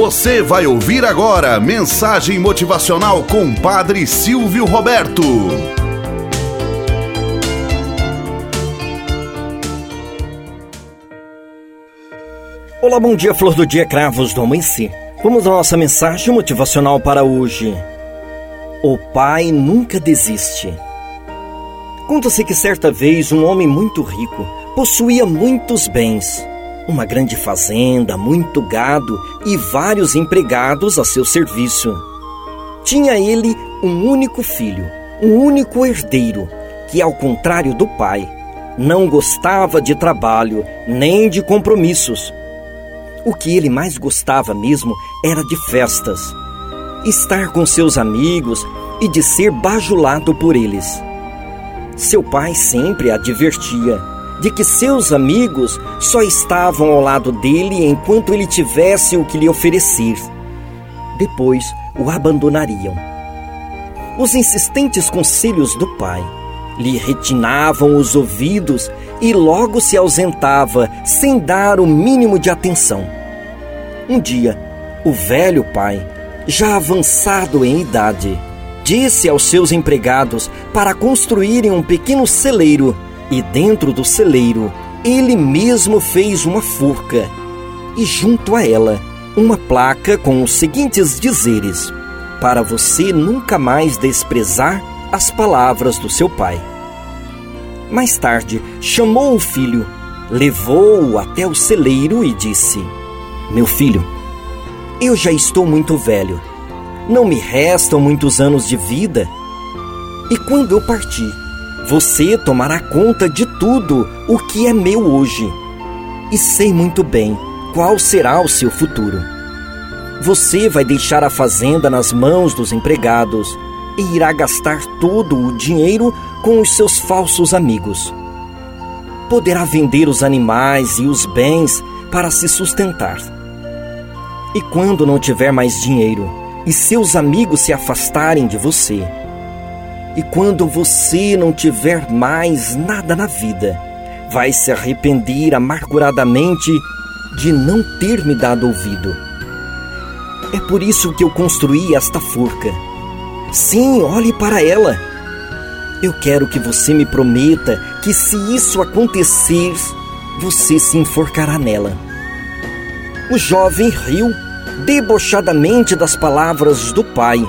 Você vai ouvir agora mensagem motivacional com Padre Silvio Roberto. Olá, bom dia, flor do dia, cravos do amanhecer. Vamos à nossa mensagem motivacional para hoje. O pai nunca desiste. Conta-se que certa vez um homem muito rico possuía muitos bens uma grande fazenda, muito gado e vários empregados a seu serviço. Tinha ele um único filho, um único herdeiro, que, ao contrário do pai, não gostava de trabalho nem de compromissos. O que ele mais gostava mesmo era de festas, estar com seus amigos e de ser bajulado por eles. Seu pai sempre a divertia de que seus amigos só estavam ao lado dele enquanto ele tivesse o que lhe oferecer. Depois o abandonariam. Os insistentes conselhos do pai lhe retinavam os ouvidos e logo se ausentava sem dar o mínimo de atenção. Um dia, o velho pai, já avançado em idade, disse aos seus empregados para construírem um pequeno celeiro e dentro do celeiro, ele mesmo fez uma forca, e junto a ela, uma placa com os seguintes dizeres: Para você nunca mais desprezar as palavras do seu pai. Mais tarde, chamou o filho, levou-o até o celeiro e disse: Meu filho, eu já estou muito velho. Não me restam muitos anos de vida. E quando eu partir, você tomará conta de tudo o que é meu hoje. E sei muito bem qual será o seu futuro. Você vai deixar a fazenda nas mãos dos empregados e irá gastar todo o dinheiro com os seus falsos amigos. Poderá vender os animais e os bens para se sustentar. E quando não tiver mais dinheiro e seus amigos se afastarem de você, e quando você não tiver mais nada na vida, vai se arrepender amarguradamente de não ter me dado ouvido. É por isso que eu construí esta forca. Sim, olhe para ela. Eu quero que você me prometa que, se isso acontecer, você se enforcará nela. O jovem riu debochadamente das palavras do pai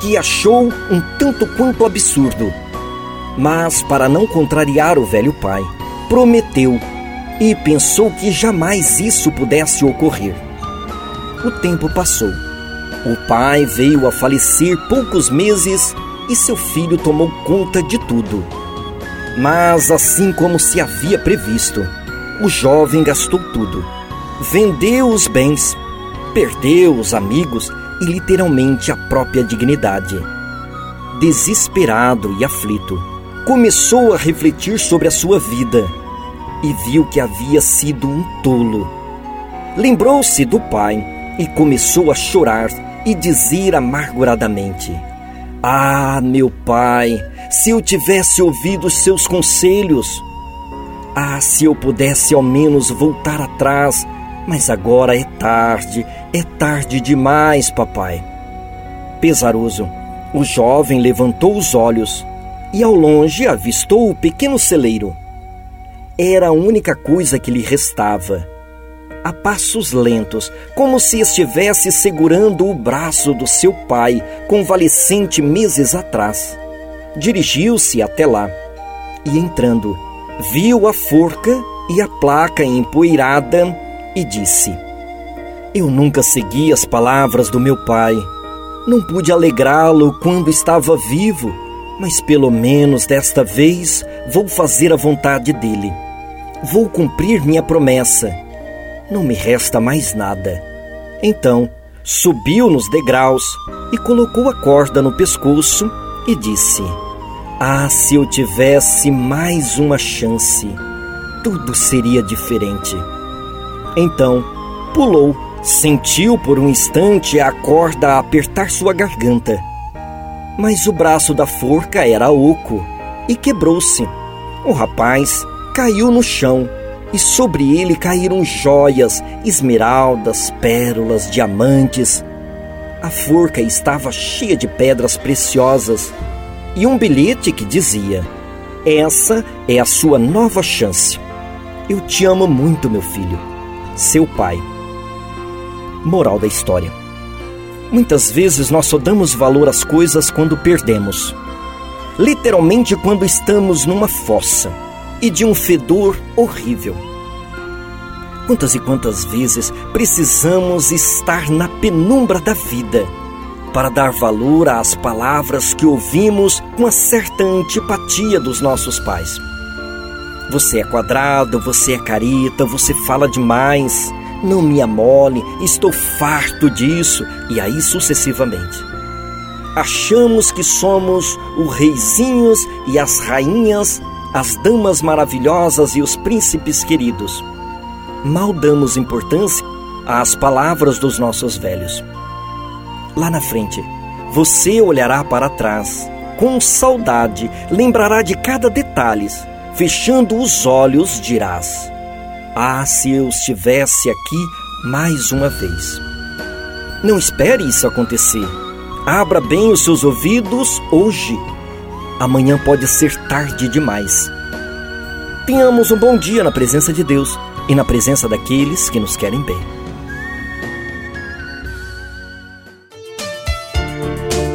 que achou um tanto quanto absurdo. Mas, para não contrariar o velho pai, prometeu e pensou que jamais isso pudesse ocorrer. O tempo passou. O pai veio a falecer poucos meses e seu filho tomou conta de tudo. Mas, assim como se havia previsto, o jovem gastou tudo. Vendeu os bens, perdeu os amigos e literalmente a própria dignidade. Desesperado e aflito, começou a refletir sobre a sua vida e viu que havia sido um tolo. Lembrou-se do pai e começou a chorar e dizer amarguradamente: Ah, meu pai, se eu tivesse ouvido seus conselhos! Ah, se eu pudesse ao menos voltar atrás mas agora é tarde, é tarde demais, papai. Pesaroso, o jovem levantou os olhos e ao longe avistou o pequeno celeiro. Era a única coisa que lhe restava. A passos lentos, como se estivesse segurando o braço do seu pai, convalescente meses atrás. Dirigiu-se até lá e, entrando, viu a forca e a placa empoeirada e disse: Eu nunca segui as palavras do meu pai. Não pude alegrá-lo quando estava vivo, mas pelo menos desta vez vou fazer a vontade dele. Vou cumprir minha promessa. Não me resta mais nada. Então, subiu nos degraus e colocou a corda no pescoço e disse: Ah, se eu tivesse mais uma chance, tudo seria diferente. Então, pulou, sentiu por um instante a corda apertar sua garganta. Mas o braço da forca era oco e quebrou-se. O rapaz caiu no chão e sobre ele caíram joias, esmeraldas, pérolas, diamantes. A forca estava cheia de pedras preciosas e um bilhete que dizia: Essa é a sua nova chance. Eu te amo muito, meu filho. Seu pai. Moral da história. Muitas vezes nós só damos valor às coisas quando perdemos. Literalmente quando estamos numa fossa e de um fedor horrível. Quantas e quantas vezes precisamos estar na penumbra da vida para dar valor às palavras que ouvimos com uma certa antipatia dos nossos pais. Você é quadrado, você é careta, você fala demais, não me amole, estou farto disso, e aí sucessivamente. Achamos que somos os reizinhos e as rainhas, as damas maravilhosas e os príncipes queridos. Mal damos importância às palavras dos nossos velhos. Lá na frente, você olhará para trás, com saudade, lembrará de cada detalhe, fechando os olhos, dirás: Ah, se eu estivesse aqui mais uma vez. Não espere isso acontecer. Abra bem os seus ouvidos hoje. Amanhã pode ser tarde demais. Tenhamos um bom dia na presença de Deus e na presença daqueles que nos querem bem.